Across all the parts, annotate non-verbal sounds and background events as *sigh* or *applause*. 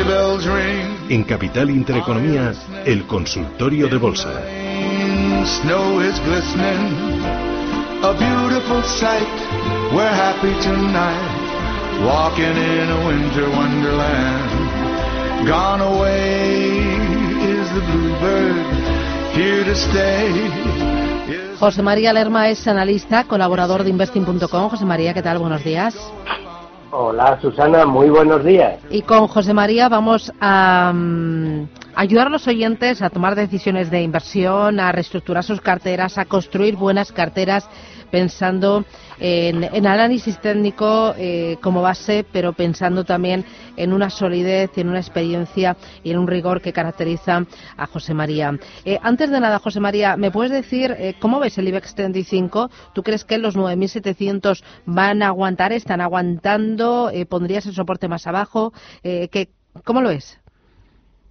sleigh bells ring. En Capital Intereconomía, el consultorio de bolsa. Snow is glistening, a beautiful sight. We're happy tonight, walking in a winter wonderland. Gone away is the bluebird, here to stay. José María Lerma es analista, colaborador de investing.com. José María, ¿qué tal? Buenos días. Hola Susana, muy buenos días. Y con José María vamos a mm, ayudar a los oyentes a tomar decisiones de inversión, a reestructurar sus carteras, a construir buenas carteras pensando en, análisis técnico eh, como base, pero pensando también en una solidez, en una experiencia y en un rigor que caracteriza a José María. Eh, antes de nada, José María, ¿me puedes decir eh, cómo ves el IBEX 35? ¿Tú crees que los 9.700 van a aguantar, están aguantando? ¿Pondrías el soporte más abajo? ¿Cómo lo es?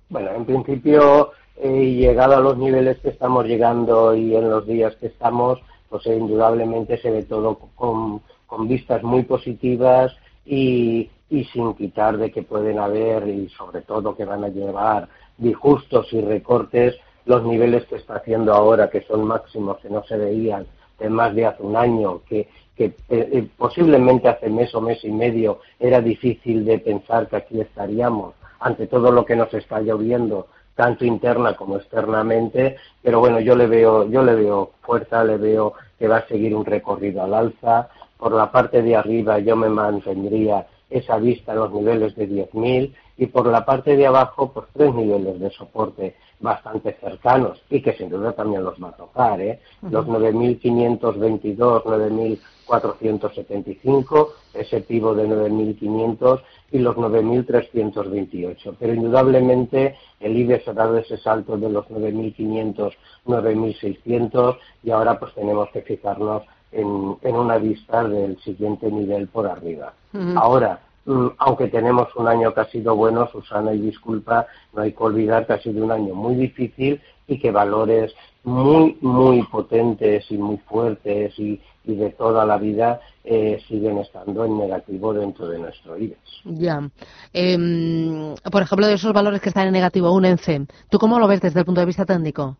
Bueno, en principio, llegado a los niveles que estamos llegando y en los días que estamos, pues indudablemente se ve todo con, vistas muy positivas y, sin quitar de que pueden haber y sobre todo que van a llevar disgustos y recortes los niveles que está haciendo ahora, que son máximos que no se veían de más de hace un año, que, que eh, posiblemente hace mes o mes y medio era difícil de pensar que aquí estaríamos ante todo lo que nos está lloviendo tanto interna como externamente, pero bueno, yo le veo, yo le veo fuerza, le veo que va a seguir un recorrido al alza. Por la parte de arriba yo me mantendría esa vista en los niveles de 10.000 y por la parte de abajo pues tres niveles de soporte bastante cercanos y que sin duda también los va a tocar, ¿eh? los 9.522, 9.475, ese pivo de 9.500 y los 9.328. Pero indudablemente el IBEX ha dado ese salto de los 9.500, 9.600 y ahora pues tenemos que fijarnos en, una vista del siguiente nivel por arriba. Ahora, mm, aunque tenemos un año que ha sido bueno, Susana, y disculpa, no hay que olvidar que ha sido un año muy difícil y que valores muy, muy potentes y muy fuertes y, y de toda la vida eh, siguen estando en negativo dentro de nuestro IBEX. Ya. Em, por ejemplo, de esos valores que están en negativo, un ENCE, ¿tú cómo lo ves desde el punto de vista técnico?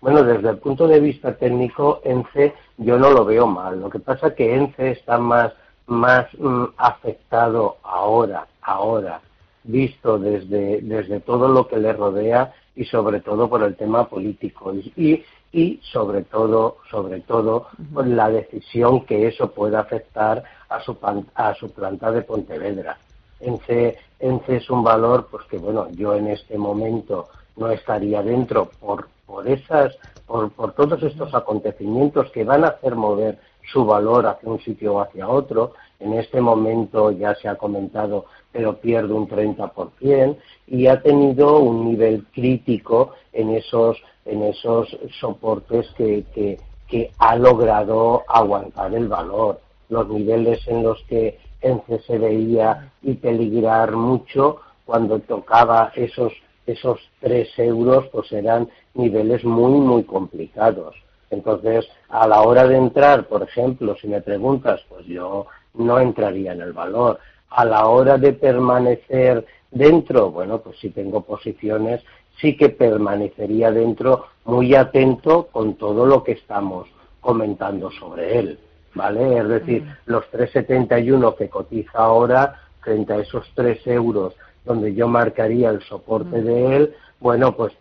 Bueno, desde el punto de vista técnico, ENCE yo no lo veo mal. Lo que pasa es que ENCE está más, más mm, afectado ahora, ahora, visto desde, desde todo lo que le rodea y sobre todo por el tema político. Y, y sobre todo, sobre todo, por la decisión que eso pueda afectar a su, a su planta de Pontevedra. ENCE, ENCE es un valor pues que, bueno, yo en este momento no estaría dentro por, por, esas, por, por todos estos acontecimientos que van a hacer mover su valor hacia un sitio o hacia otro. En este momento ya se ha comentado, pero pierde un 30% y ha tenido un nivel crítico en esos en esos soportes que, que, ha logrado aguantar el valor. Los niveles en los que ENCE se veía y peligrar mucho cuando tocaba esos esos 3 euros pues eran niveles muy muy complicados. Entonces, a la hora de entrar, por ejemplo, si me preguntas, pues yo no entraría en el valor. A la hora de permanecer dentro, bueno, pues si tengo posiciones sí que permanecería dentro muy atento con todo lo que estamos comentando sobre él, ¿vale? Es decir, los 3,71 que cotiza ahora frente a esos 3 euros donde yo marcaría el soporte de él, bueno, pues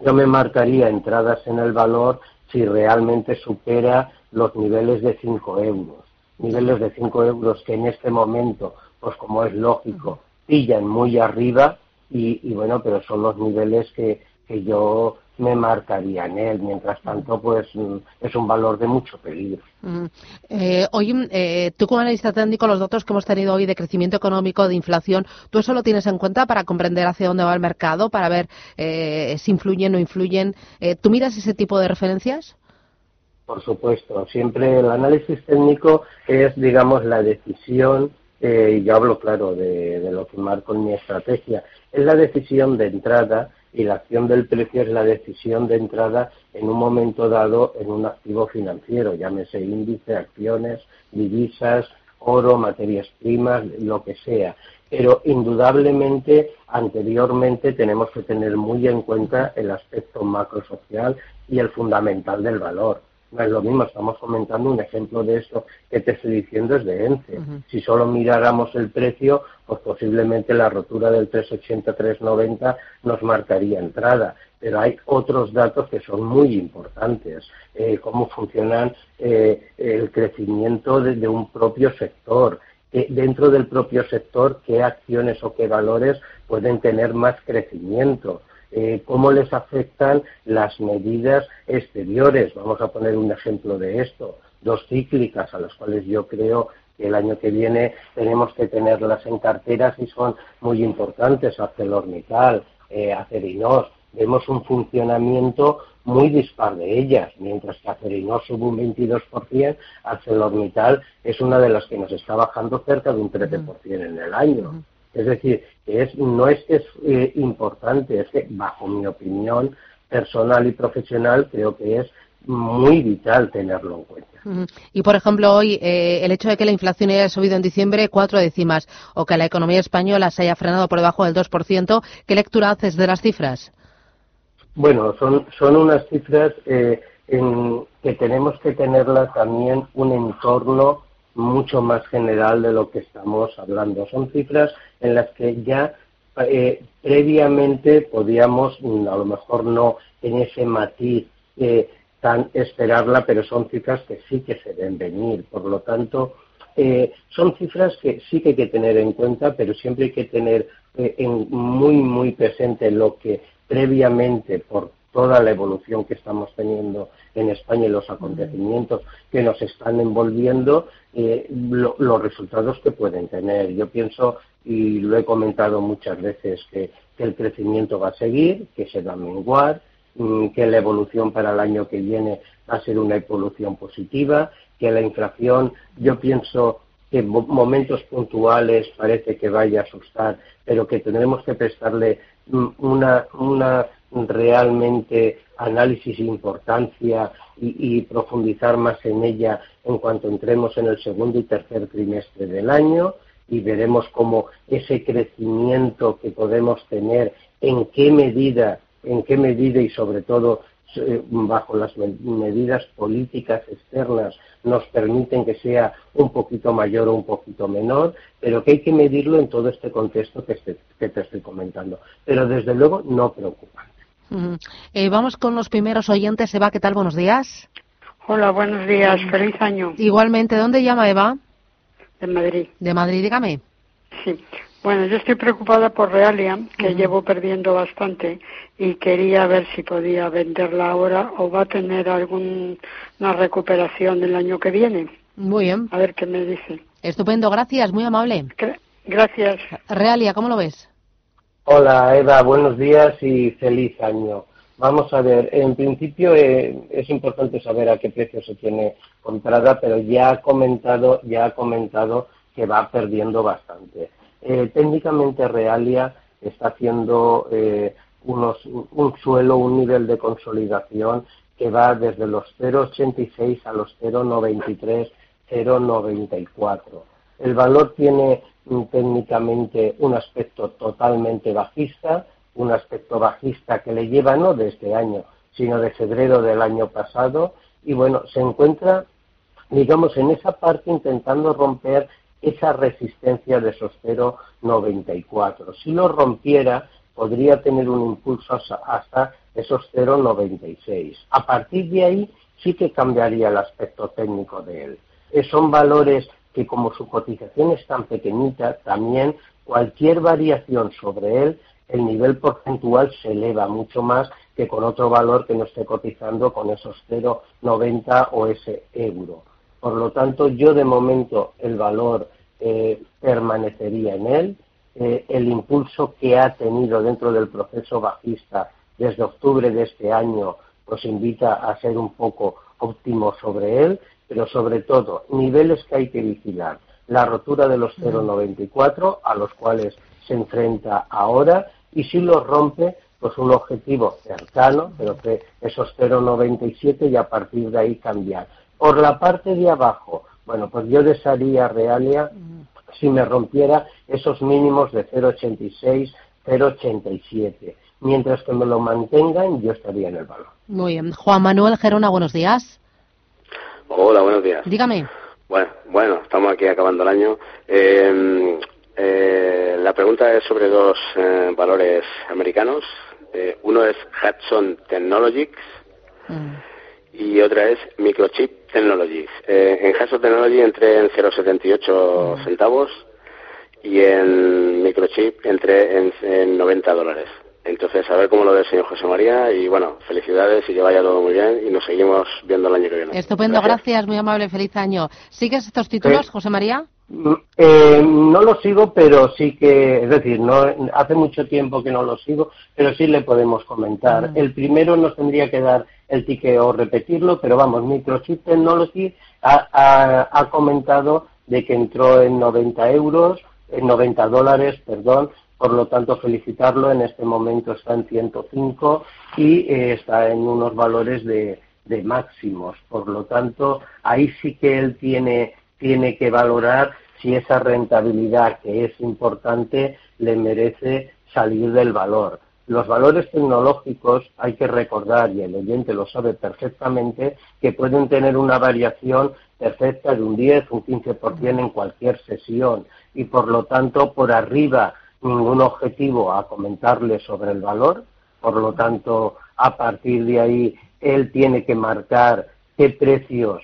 yo me marcaría entradas en el valor si realmente supera los niveles de 5 euros. Niveles de 5 euros que en este momento, pues como es lógico, pillan muy arriba, y, bueno, pero son los niveles que, que yo me marcaría en él. Mientras tanto, pues mm, es un valor de mucho peligro. Mm. Eh, oye, eh, tú como analista técnico, los datos que hemos tenido hoy de crecimiento económico, de inflación, ¿tú eso lo tienes en cuenta para comprender hacia dónde va el mercado, para ver eh, si influyen o no influyen? ¿Tú miras ese tipo de referencias? Por supuesto. Siempre el análisis técnico es, digamos, la decisión y yo hablo, claro, de, de, lo que marco en mi estrategia, es la decisión de entrada y la acción del precio es la decisión de entrada en un momento dado en un activo financiero, llámese índice, acciones, divisas, oro, materias primas, lo que sea. pero indudablemente anteriormente tenemos que tener muy en cuenta el aspecto macrosocial y el fundamental del valor. No es lo mismo, estamos comentando un ejemplo de esto que te estoy diciendo es de ENCE. Si solo miráramos el precio, pues posiblemente la rotura del 380-390 nos marcaría entrada. Pero hay otros datos que son muy importantes, eh, cómo funcionan eh, el crecimiento de, un propio sector, dentro del propio sector qué acciones o qué valores pueden tener más crecimiento. Eh, cómo les afectan las medidas exteriores. Vamos a poner un ejemplo de esto, dos cíclicas a las cuales yo creo que el año que viene tenemos que tenerlas en carteras y son muy importantes, ArcelorMittal, eh, Acerinos. Vemos un funcionamiento muy dispar de ellas, mientras que Acerinos sube un 22%, ArcelorMittal es una de las que nos está bajando cerca de un 13% en el año. Es decir, es, no es que es eh, importante, es que bajo mi opinión personal y profesional creo que es muy vital tenerlo en cuenta. Y, por ejemplo, hoy eh, el hecho de que la inflación haya subido en diciembre cuatro décimas o que la economía española se haya frenado por debajo del 2%, ¿qué lectura haces de las cifras? Bueno, son, son unas cifras eh, en que tenemos que tenerlas también un entorno mucho más general de lo que estamos hablando. Son cifras en las que ya eh, previamente podíamos, mm, a lo mejor no en ese matiz eh, tan esperarla, pero son cifras que sí que se deben venir. Por lo tanto, eh, son cifras que sí que hay que tener en cuenta, pero siempre hay que tener en muy, muy presente lo que previamente, por toda la evolución que estamos teniendo en España y los acontecimientos que nos están envolviendo, eh, los resultados que pueden tener. Yo pienso, y lo he comentado muchas veces, que, el crecimiento va a seguir, que se va a menguar, mm, que la evolución para el año que viene va a ser una evolución positiva, que la inflación, yo pienso que en momentos puntuales parece que vaya a asustar, pero que tendremos que prestarle mm, una, una realmente análisis e importancia y, profundizar más en ella en cuanto entremos en el segundo y tercer trimestre del año y veremos cómo ese crecimiento que podemos tener, en qué medida, en qué medida y sobre todo eh, bajo las medidas políticas externas nos permiten que sea un poquito mayor o un poquito menor, pero que hay que medirlo en todo este contexto que, que te estoy comentando. Pero desde luego no preocupante. Eh, vamos con los primeros oyentes. Eva, ¿qué tal? Buenos días. Hola, buenos días. Feliz año. Igualmente, ¿dónde llama Eva? De Madrid. De Madrid, dígame. Sí. Bueno, yo estoy preocupada por Realia, que llevo perdiendo bastante y quería ver si podía venderla ahora o va a tener alguna recuperación el año que viene. Muy bien. A ver qué me dice. Estupendo, gracias, muy amable. Gracias. Realia, ¿cómo lo ves? Hola Eva, buenos días y feliz año. Vamos a ver, en principio eh, es importante saber a qué precio se tiene comprada, pero ya ha comentado, ya ha comentado que va perdiendo bastante. Eh, técnicamente Realia está haciendo eh, unos, un suelo, un nivel de consolidación que va desde los 0,86 a los 0,93, 0,94. El valor tiene técnicamente un aspecto totalmente bajista, un aspecto bajista que le lleva no de este año, sino de febrero del año pasado, y bueno, se encuentra, digamos, en esa parte intentando romper esa resistencia de esos 0,94. Si lo rompiera, podría tener un impulso hasta esos 0,96. A partir de ahí sí que cambiaría el aspecto técnico de él. Eh, son valores que como su cotización es tan pequeñita, también cualquier variación sobre él, el nivel porcentual se eleva mucho más que con otro valor que no esté cotizando con esos 0,90 o ese euro. Por lo tanto, yo de momento el valor eh, permanecería en él. Eh, el impulso que ha tenido dentro del proceso bajista desde octubre de este año nos invita a ser un poco óptimo sobre él pero sobre todo niveles que hay que vigilar. La rotura de los 0,94 a los cuales se enfrenta ahora y si los rompe, pues un objetivo cercano, pero que esos 0,97 y a partir de ahí cambiar. Por la parte de abajo, bueno, pues yo desearía Realia si me rompiera esos mínimos de 0,86, 0,87. Mientras que me lo mantengan, yo estaría en el valor. Muy bien. Juan Manuel Gerona, buenos días. Hola, buenos días. Dígame. Bueno, bueno, estamos aquí acabando el año. Eh, eh, la pregunta es sobre dos eh, valores americanos. Eh, uno es Hudson Technologies Mm. y otra es Microchip Technologies. Eh, en Hudson Technology entré en 0,78 centavos y en Microchip entré en, en 90 dólares. Entonces, a ver cómo lo ve el señor José María y bueno, felicidades y que vaya todo muy bien y nos seguimos viendo el año que viene. Estupendo, gracias. muy amable, feliz año. ¿Sigues estos títulos, Sí. José María? Mm, eh, no lo sigo, pero sí que, es decir, no hace mucho tiempo que no lo sigo, pero sí le podemos comentar. El primero nos tendría que dar el ticket o repetirlo, pero vamos, Microchip Technology ha, ha- ha comentado de que entró en 90 euros, en 90 dólares, perdón, por lo tanto felicitarlo, en este momento está en 105 y eh, está en unos valores de, de máximos, por lo tanto ahí sí que él tiene, tiene que valorar si esa rentabilidad que es importante le merece salir del valor. Los valores tecnológicos hay que recordar, y el oyente lo sabe perfectamente, que pueden tener una variación perfecta de un 10, un 15% en cualquier sesión y por lo tanto por arriba ningún objetivo a comentarle sobre el valor, por lo tanto a partir de ahí él tiene que marcar qué precios,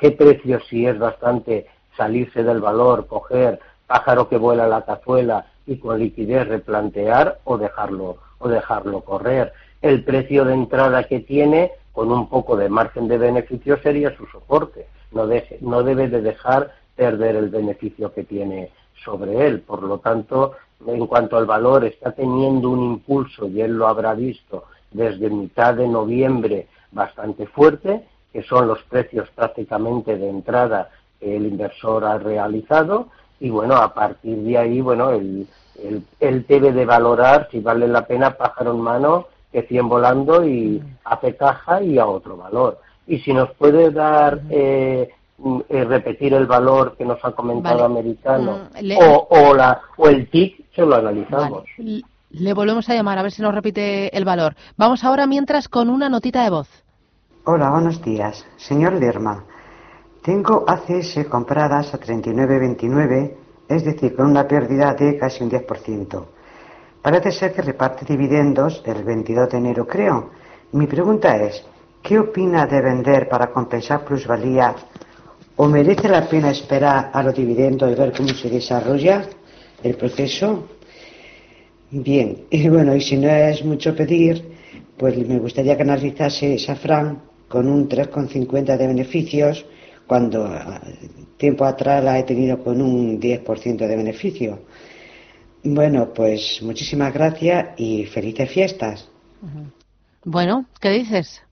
qué precios si es bastante salirse del valor, coger pájaro que vuela la cazuela y con liquidez replantear o dejarlo o dejarlo correr. El precio de entrada que tiene con un poco de margen de beneficio sería su soporte. No, deje- no debe de dejar perder el beneficio que tiene sobre él. Por lo tanto, en cuanto al valor, está teniendo un impulso, y él lo habrá visto, desde mitad de noviembre bastante fuerte, que son los precios prácticamente de entrada que el inversor ha realizado, y bueno, a partir de ahí, bueno, él, él- él debe de valorar si vale la pena pájaro en mano que 100 volando y hace caja y a otro valor. Y si nos puede dar, eh, mm, eh, repetir el valor que nos ha comentado Vale. americano Mm, le- o, o, la, o el TIC, se lo analizamos. Vale. Le volvemos a llamar a ver si nos repite el valor. Vamos ahora mientras con una notita de voz. Hola, buenos días. Señor Lerma, tengo ACS compradas a 39.29, es decir, con una pérdida de casi un 10%. Parece ser que reparte dividendos el 22 de enero, creo. Mi pregunta es, ¿qué opina de vender para compensar plusvalía o merece la pena esperar a los dividendos y ver cómo se desarrolla el proceso? Bien, *laughs* y bueno, y si no es mucho pedir, pues me gustaría que analizase Safran con un 3,50 de beneficios, cuando ah, tiempo atrás la he tenido con un 10% de beneficio. Bueno, pues muchísimas gracias y felices fiestas. Bueno, ¿qué dices?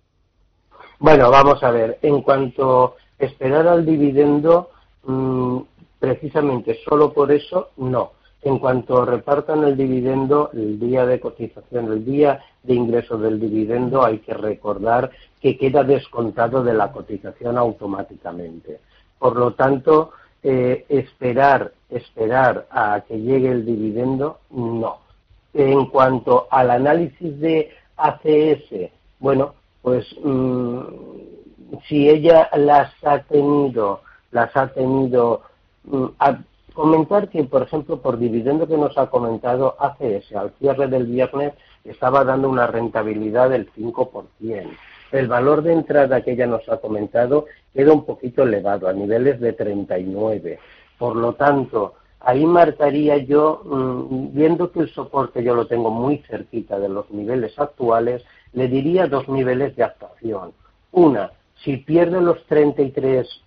Bueno, vamos a ver. En cuanto esperar al dividendo, mm, precisamente solo por eso, no. En cuanto repartan el dividendo, el día de cotización, el día de ingreso del dividendo, hay que recordar que queda descontado de la cotización automáticamente. Por lo tanto, eh, esperar, esperar a que llegue el dividendo, no. En cuanto al análisis de ACS, bueno, pues mm, si ella las ha tenido, las ha tenido, mm, a comentar que, por ejemplo, por dividendo que nos ha comentado ACS, al cierre del viernes estaba dando una rentabilidad del 5%. El valor de entrada que ella nos ha comentado queda un poquito elevado, a niveles de 39. Por lo tanto, ahí marcaría yo, mm, viendo que el soporte yo lo tengo muy cerquita de los niveles actuales, le diría dos niveles de actuación. Una, si pierde los 33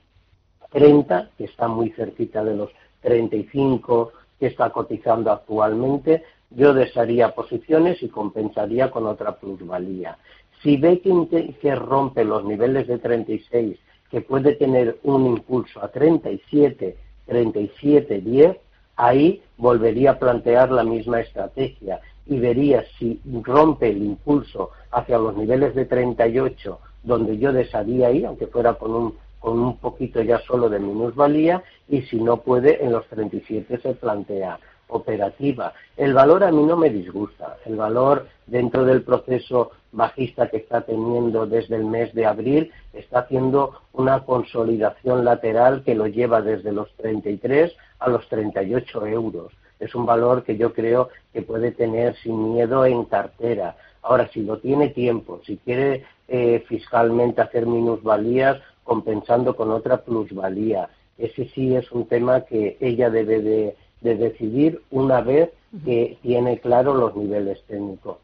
30, que está muy cerquita de los 35 que está cotizando actualmente, yo desharía posiciones y compensaría con otra plusvalía. Si ve que, que rompe los niveles de 36, que puede tener un impulso a 37, 37, 10, ahí volvería a plantear la misma estrategia y vería si rompe el impulso hacia los niveles de 38, donde yo desharía ahí, aunque fuera con un con un poquito ya solo de minusvalía y si no puede en los 37 se plantea operativa. El valor a mí no me disgusta. El valor dentro del proceso bajista que está teniendo desde el mes de abril está haciendo una consolidación lateral que lo lleva desde los 33 a los 38 euros. Es un valor que yo creo que puede tener sin miedo en cartera. Ahora, si lo tiene tiempo, si quiere eh, fiscalmente hacer minusvalías compensando con otra plusvalía, ese sí es un tema que ella debe de de decidir una vez que tiene claro los niveles técnicos.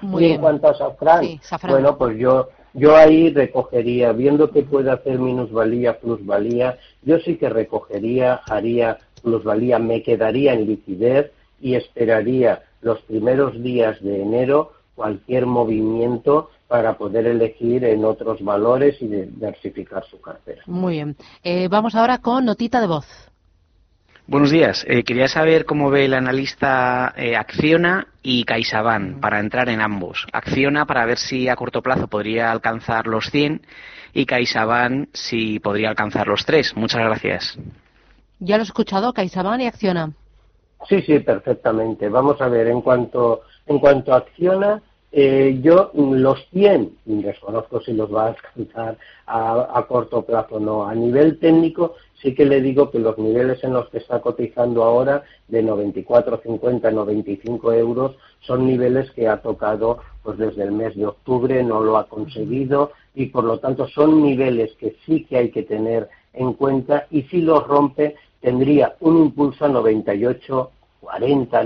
y en cuanto a Safran, bueno, pues yo yo ahí recogería, viendo que puede hacer minusvalía, plusvalía, yo sí que recogería, haría plusvalía, me quedaría en liquidez y esperaría los primeros días de enero cualquier movimiento para poder elegir en otros valores y diversificar su cartera. Muy bien. Eh, vamos ahora con notita de voz. Buenos días. Eh, quería saber cómo ve el analista eh, Acciona y CaixaBank para entrar en ambos. Acciona para ver si a corto plazo podría alcanzar los 100 y CaixaBank si podría alcanzar los 3. Muchas gracias. ¿Ya lo he escuchado, CaixaBank y Acciona? Sí, sí, perfectamente. Vamos a ver, en cuanto, en cuanto a Acciona, eh, yo los 100, desconozco si los va a alcanzar a, a corto plazo o no. A nivel técnico, sí que le digo que los niveles en los que está cotizando ahora, de 94, 50, 95 euros, son niveles que ha tocado pues desde el mes de octubre, no lo ha conseguido y por lo tanto son niveles que sí que hay que tener en cuenta y si los rompe tendría un impulso a 98, 40,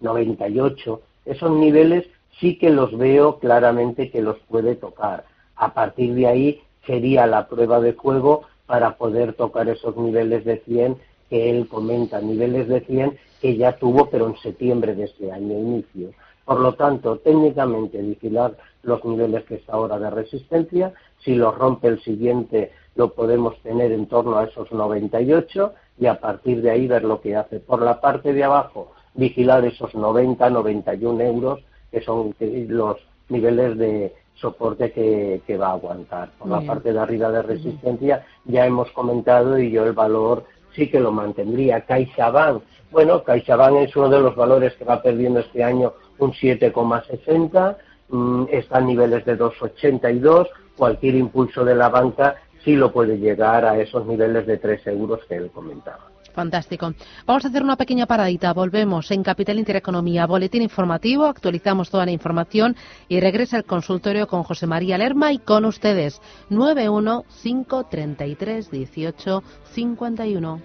98, 50, 98. Esos niveles sí que los veo claramente que los puede tocar. A partir de ahí sería la prueba de juego para poder tocar esos niveles de 100 que él comenta, niveles de 100 que ya tuvo, pero en septiembre de este año inicio. Por lo tanto, técnicamente vigilar los niveles que está ahora de resistencia, si los rompe el siguiente lo podemos tener en torno a esos 98 y a partir de ahí ver lo que hace. Por la parte de abajo, vigilar esos 90, 91 euros, que son los niveles de, soporte que, va a aguantar. Por la parte de arriba de resistencia ya hemos comentado y yo el valor sí que lo mantendría. CaixaBank, bueno, CaixaBank es uno de los valores que va perdiendo este año un 7,60, mm, está a niveles de 2,82, cualquier impulso de la banca sí lo puede llegar a esos niveles de 3 euros que él comentaba. Fantástico. Vamos a hacer una pequeña paradita. Volvemos en Capital Intereconomía, boletín informativo, actualizamos toda la información y regresa el consultorio con José María Lerma y con ustedes. 915331851.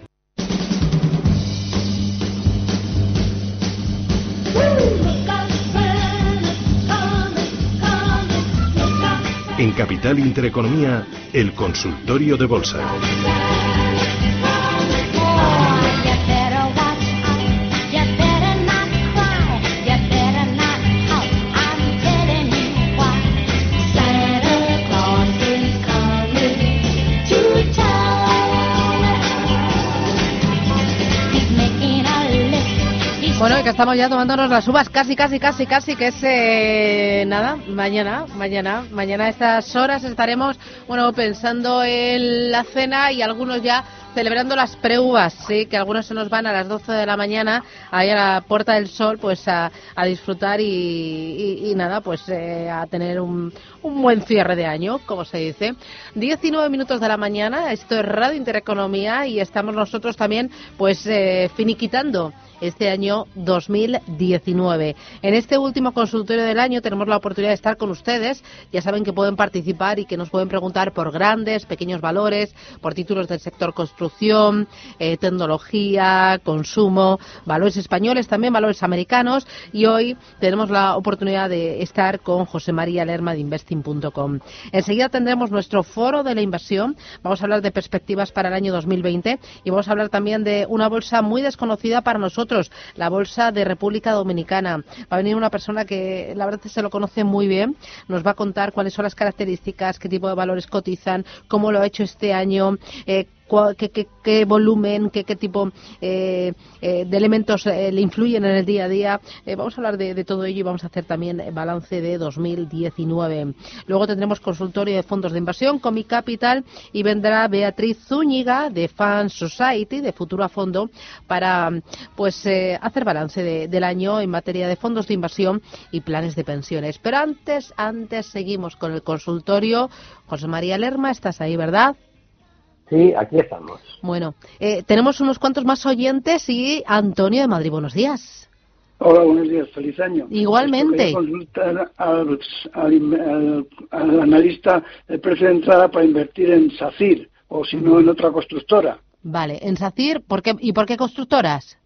En Capital Intereconomía, el consultorio de bolsa. Bueno, que estamos ya tomándonos las uvas casi, casi, casi, casi, que es eh, nada, mañana, mañana, mañana a estas horas estaremos, bueno, pensando en la cena y algunos ya celebrando las preuvas, sí, que algunos se nos van a las 12 de la mañana ahí a la Puerta del Sol, pues a, disfrutar y, nada, pues eh, a tener un, un buen cierre de año, como se dice. 19 minutos de la mañana, esto es Radio Intereconomía y estamos nosotros también, pues, eh, finiquitando este año 2019. En este último consultorio del año tenemos la oportunidad de estar con ustedes. Ya saben que pueden participar y que nos pueden preguntar por grandes, pequeños valores, por títulos del sector construcción, eh, tecnología, consumo, valores españoles, también valores americanos. Y hoy tenemos la oportunidad de estar con José María Lerma de Investing.com. Enseguida tendremos nuestro foro de la inversión. Vamos a hablar de perspectivas para el año 2020 y vamos a hablar también de una bolsa muy desconocida para nosotros la Bolsa de República Dominicana. Va a venir una persona que la verdad se lo conoce muy bien, nos va a contar cuáles son las características, qué tipo de valores cotizan, cómo lo ha hecho este año, eh, qué, volumen, qué, tipo eh, eh, de elementos le influyen en el día a día. vamos a hablar de, todo ello y vamos a hacer también balance de 2019. Luego tendremos consultorio de fondos de inversión con Mi Capital y vendrá Beatriz Zúñiga de Fan Society, de Futuro a Fondo, para pues hacer balance del año en materia de fondos de inversión y planes de pensiones. Pero antes, antes seguimos con el consultorio. José María Lerma, estás ahí, ¿verdad? Sí, aquí estamos. Bueno, eh, tenemos unos cuantos más oyentes y Antonio de Madrid, buenos días. Hola, buenos días, feliz año. Igualmente. consultar al, analista el precio de entrada para invertir en SACIR o si no en otra constructora. Vale, en SACIR, ¿por qué, ¿y por qué constructoras?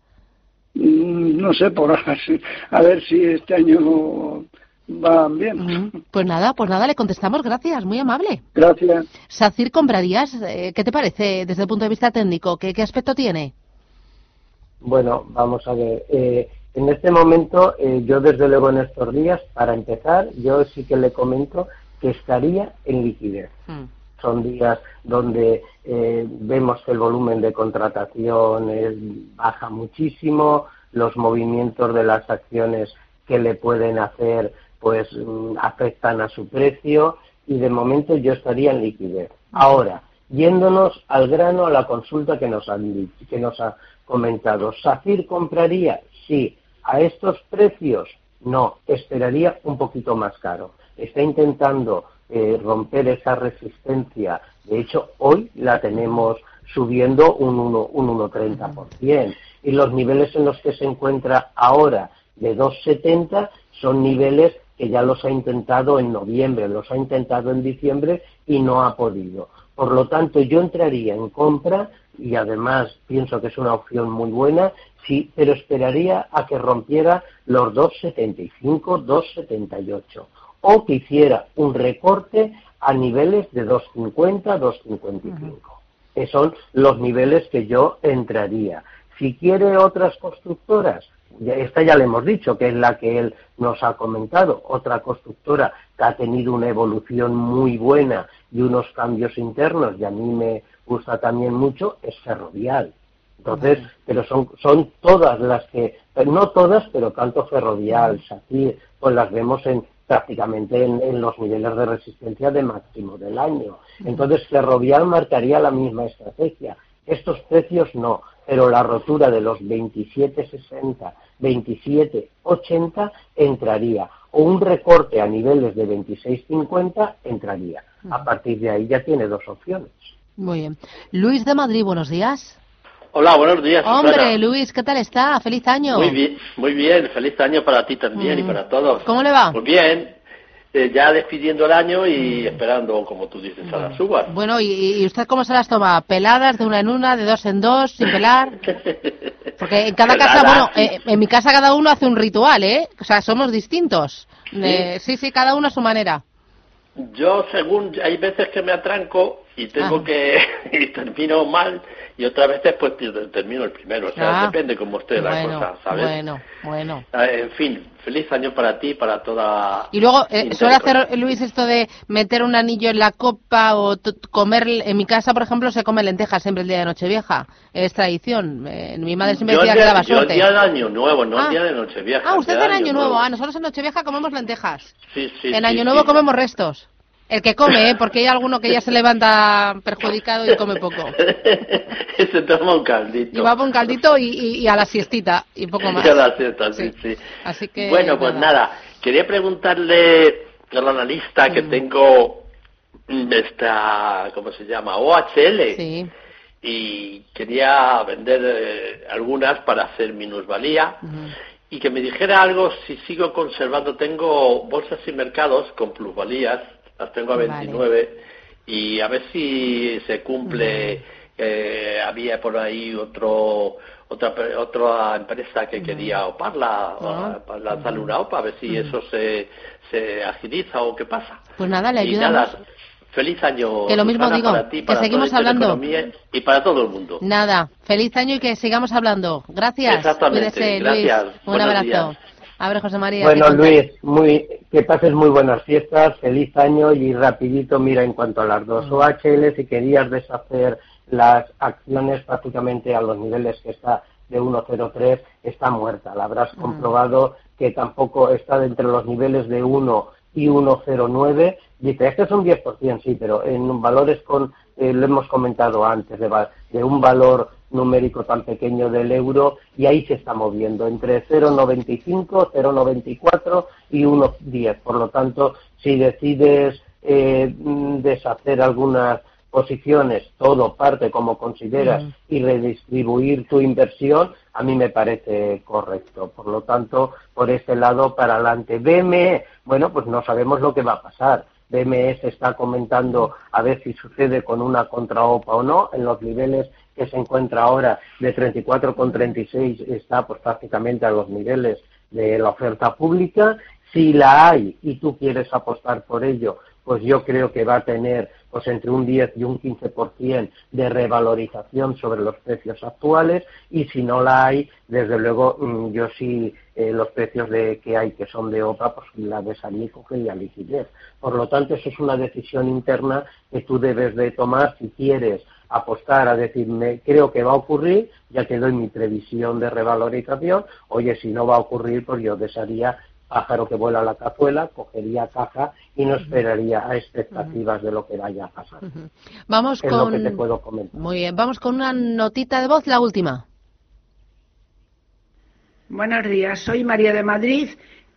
Mm, no sé, por *laughs* a ver si este año van bien. Pues nada, pues nada, le contestamos, gracias, muy amable. Gracias. Sacir, ¿comprarías? Eh, ¿Qué te parece desde el punto de vista técnico? ¿Qué, qué aspecto tiene? Bueno, vamos a ver. Eh, en este momento, eh, yo desde luego en estos días, para empezar, yo sí que le comento que estaría en liquidez. Mm. Son días donde vemos que el volumen de contratación baja muchísimo, los movimientos de las acciones que le pueden hacer pues mm, afectan a su precio y de momento yo estaría en liquidez. Ahora, yéndonos al grano a la consulta que nos, han, que nos ha comentado, ¿SACIR compraría? Sí. ¿A estos precios? No, esperaría un poquito más caro. Está intentando eh, romper esa resistencia. De hecho, hoy la tenemos subiendo un 1,30%. y los niveles en los que se encuentra ahora de 2,70 son niveles que ya los ha intentado en noviembre, los ha intentado en diciembre y no ha podido. Por lo tanto, yo entraría en compra y además pienso que es una opción muy buena, sí, pero esperaría a que rompiera los 2,75, 2,78 o que hiciera un recorte a niveles de 2,50, 2,55. que son los niveles que yo entraría. Si quiere otras constructoras, esta ya le hemos dicho, que es la que él nos ha comentado. Otra constructora que ha tenido una evolución muy buena y unos cambios internos, y a mí me gusta también mucho, es Ferrovial. Entonces, pero son, son todas las que, no todas, pero tanto Ferrovial, SACIR, pues las vemos en prácticamente en, en, los niveles de resistencia de máximo del año. Entonces, Ferrovial marcaría la misma estrategia. Estos precios no, pero la rotura de los 27,60 27,80 entraría, o un recorte a niveles de 26,50 entraría. A partir de ahí ya tiene dos opciones. Muy bien. Luis de Madrid, buenos días. Hola, buenos días. Hombre, Luis, ¿qué tal está? Feliz año. Muy bien, muy bien. Feliz año para ti también y mm. para todos. ¿Cómo le va? Muy bien. Eh, ya despidiendo el año y esperando, como tú dices, a las uvas. Bueno, ¿y, usted cómo se las toma? ¿Peladas, de una en una, de dos en dos, sin pelar? *laughs* Porque en cada casa, bueno, eh, en mi casa cada uno hace un ritual, ¿eh? O sea, somos distintos. ¿Sí? sí, cada uno a su manera. Yo, según, hay veces que me atranco y tengo que, *laughs* y termino mal, y otras veces pues termino el primero. O sea, ah, depende cómo esté la cosa, ¿sabes? Bueno, bueno. Ah, en fin, feliz año para ti, para toda... Y luego, eh, ¿suele hacer Luis esto de meter un anillo en la copa o comer... En mi casa, por ejemplo, se come lentejas siempre el día de Nochevieja. Es tradición. Eh, mi madre siempre decía que daba suerte. Yo el día de Año Nuevo, no el ah. día de Nochevieja. Ah, usted en Año, Nuevo. Ah, nosotros en Nochevieja comemos lentejas. Sí, sí, En Año Nuevo comemos restos. El que come, ¿eh? porque hay alguno que ya se levanta perjudicado y come poco. *laughs* Se toma un caldito. Y va un caldito y, a la siestita y poco más. Y a la siesta, sí, sí. Así que, bueno, pues nada. Quería preguntarle al analista que mm. tengo esta, ¿cómo se llama? OHL. Sí. Y quería vender eh, algunas para hacer minusvalía. Y que me dijera algo si sigo conservando. Tengo bolsas y mercados con plusvalías las tengo a 29 y a ver si se cumple. Eh, había por ahí otro otra otra empresa que quería oparla, lanzarle una OPA, a ver si eso se, se agiliza o qué pasa. Pues nada, le ayudamos. Feliz año. Que lo mismo digo, que seguimos hablando. Y para todo el mundo. Nada, feliz año y que sigamos hablando. Gracias. Exactamente. Gracias. Un abrazo. A ver, José María. Bueno, Luis, muy, que pases muy buenas fiestas, feliz año y rapidito, mira, en cuanto a las dos OHL, si querías deshacer las acciones prácticamente a los niveles que está de 1,03, está muerta. La habrás comprobado que tampoco está entre los niveles de 1 y 1,09. Dice, este es un 10%, sí, pero en valores con, eh, lo hemos comentado antes, de, de un valor numérico tan pequeño del euro y ahí se está moviendo entre 0,95, 0,94 y 1,10. Por lo tanto, si decides eh, deshacer algunas posiciones, todo parte como consideras y redistribuir tu inversión, a mí me parece correcto. Por lo tanto, por este lado, para adelante. BME, bueno, pues no sabemos lo que va a pasar. BME se está comentando a ver si sucede con una contraopa o no. En los niveles que se encuentra ahora de 34,36 está pues prácticamente a los niveles de la oferta pública. Si la hay y tú quieres apostar por ello, pues yo creo que va a tener pues entre un 10 y un 15% de revalorización sobre los precios actuales y si no la hay, desde luego mm, yo sí eh, los precios de que hay que son de OPA, pues la de y cogería liquidez. Por lo tanto, eso es una decisión interna que tú debes de tomar si quieres apostar a decirme, creo que va a ocurrir, ya te doy mi previsión de revalorización, oye, si no va a ocurrir, pues yo desearía pájaro que vuela a la cazuela, cogería caja y no esperaría a expectativas de lo que vaya a pasar. Vamos con... lo que te puedo comentar. Muy bien, vamos con una notita de voz, la última. Buenos días, soy María de Madrid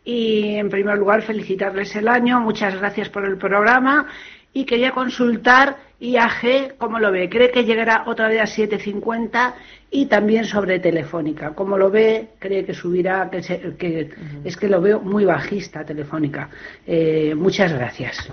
y en primer lugar felicitarles el año, muchas gracias por el programa y quería consultar IAG, ¿cómo lo ve? ¿Cree que llegará otra vez a 7.50? Y también sobre Telefónica, ¿cómo lo ve? ¿Cree que subirá? Que, Es que lo veo muy bajista Telefónica. Eh, muchas gracias.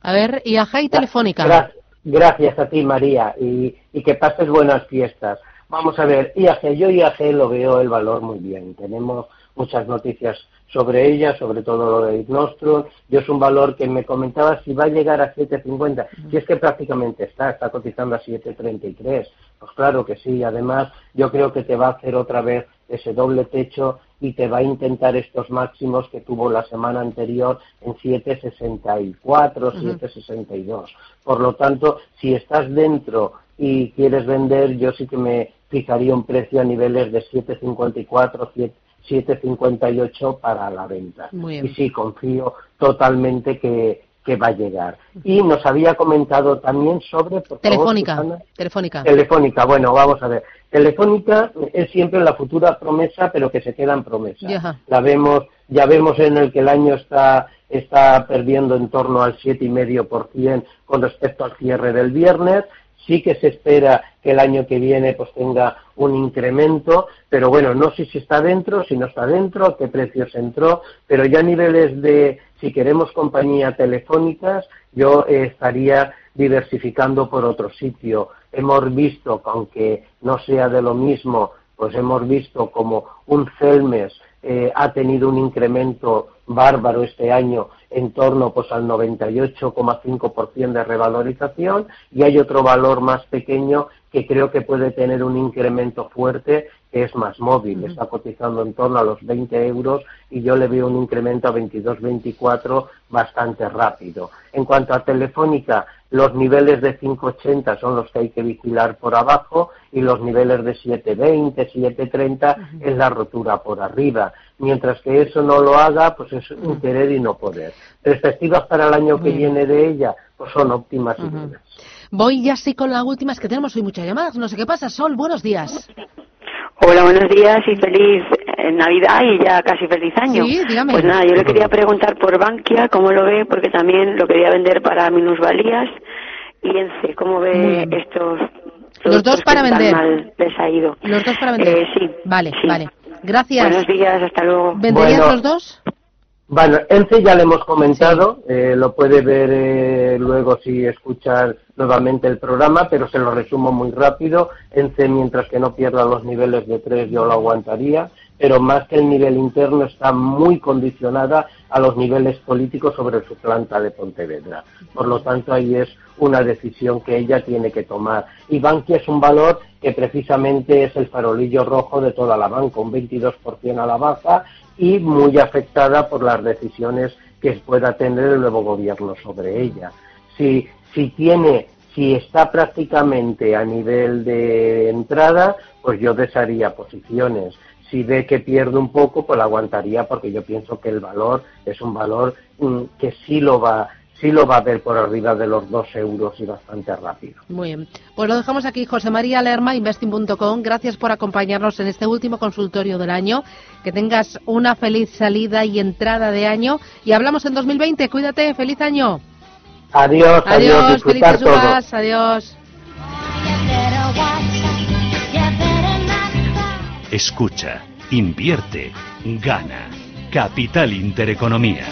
A ver, IAG y Telefónica. Gracias, a ti, María, y, y que pases buenas fiestas. Vamos a ver, IAG, yo IAG lo veo el valor muy bien. Tenemos muchas noticias sobre ella, sobre todo lo de Nostrum. Yo es un valor que me comentaba si va a llegar a 7.50, si es que prácticamente está, está cotizando a 7.33. Pues claro que sí, además yo creo que te va a hacer otra vez ese doble techo y te va a intentar estos máximos que tuvo la semana anterior en 7.64, 7.62. Por lo tanto, si estás dentro y quieres vender, yo sí que me fijaría un precio a niveles de 7.54, 7 7,58 para la venta. Y sí, confío totalmente que, va a llegar. Y nos había comentado también sobre... Telefónica. Telefónica. Telefónica, bueno, vamos a ver. Telefónica es siempre la futura promesa, pero que se queda en promesa. La vemos, ya vemos en el que el año está está perdiendo en torno al 7,5% con respecto al cierre del viernes sí que se espera que el año que viene pues tenga un incremento, pero bueno, no sé si está dentro, si no está dentro, qué precios entró, pero ya a niveles de, si queremos compañías telefónicas, yo estaría diversificando por otro sitio. Hemos visto, aunque no sea de lo mismo, pues hemos visto como un Celmes eh, ha tenido un incremento bárbaro este año en torno pues al 98,5% de revalorización y hay otro valor más pequeño que creo que puede tener un incremento fuerte que es más móvil, está cotizando en torno a los 20 euros y yo le veo un incremento a 22-24 bastante rápido. En cuanto a Telefónica, los niveles de 5,80 son los que hay que vigilar por abajo y los niveles de 7,20, 7,30 es la rotura por arriba. Mientras que eso no lo haga, pues es un querer y no poder. Perspectivas para el año que viene de ella, pues son óptimas y buenas. Voy ya sí con la última, es que tenemos hoy muchas llamadas. No sé qué pasa. Sol, buenos días. Hola, buenos días y feliz eh, Navidad y ya casi feliz año. Sí, dígame. Pues nada, yo le quería preguntar por Bankia, cómo lo ve, porque también lo quería vender para minusvalías. Y ENCE, ¿cómo ve estos los dos para vender. Mal les ha ido. Los dos para vender. Eh, sí. Vale, vale. Gracias. Buenos días, hasta luego. ¿Venderías los dos? Bueno, ENCE ya le hemos comentado, eh, lo puede ver eh, luego si escuchar nuevamente el programa, pero se lo resumo muy rápido. ENCE, mientras que no pierda los niveles de 3, yo lo aguantaría pero más que el nivel interno está muy condicionada a los niveles políticos sobre su planta de Pontevedra. Por lo tanto, ahí es una decisión que ella tiene que tomar. Y Bankia es un valor que precisamente es el farolillo rojo de toda la banca, un 22% a la baja y muy afectada por las decisiones que pueda tener el nuevo gobierno sobre ella. Si, si tiene si está prácticamente a nivel de entrada, pues yo desharía posiciones. Si ve que pierde un poco, pues la aguantaría porque yo pienso que el valor es un valor mm, que sí lo va sí lo va a ver por arriba de los dos euros y bastante rápido. Muy bien. Pues lo dejamos aquí. José María Lerma, investing.com. Gracias por acompañarnos en este último consultorio del año. Que tengas una feliz salida y entrada de año. Y hablamos en 2020. Cuídate. Feliz año. Adiós, adiós. adiós felices uvas, adiós. Escucha, invierte, gana. Capital Intereconomía.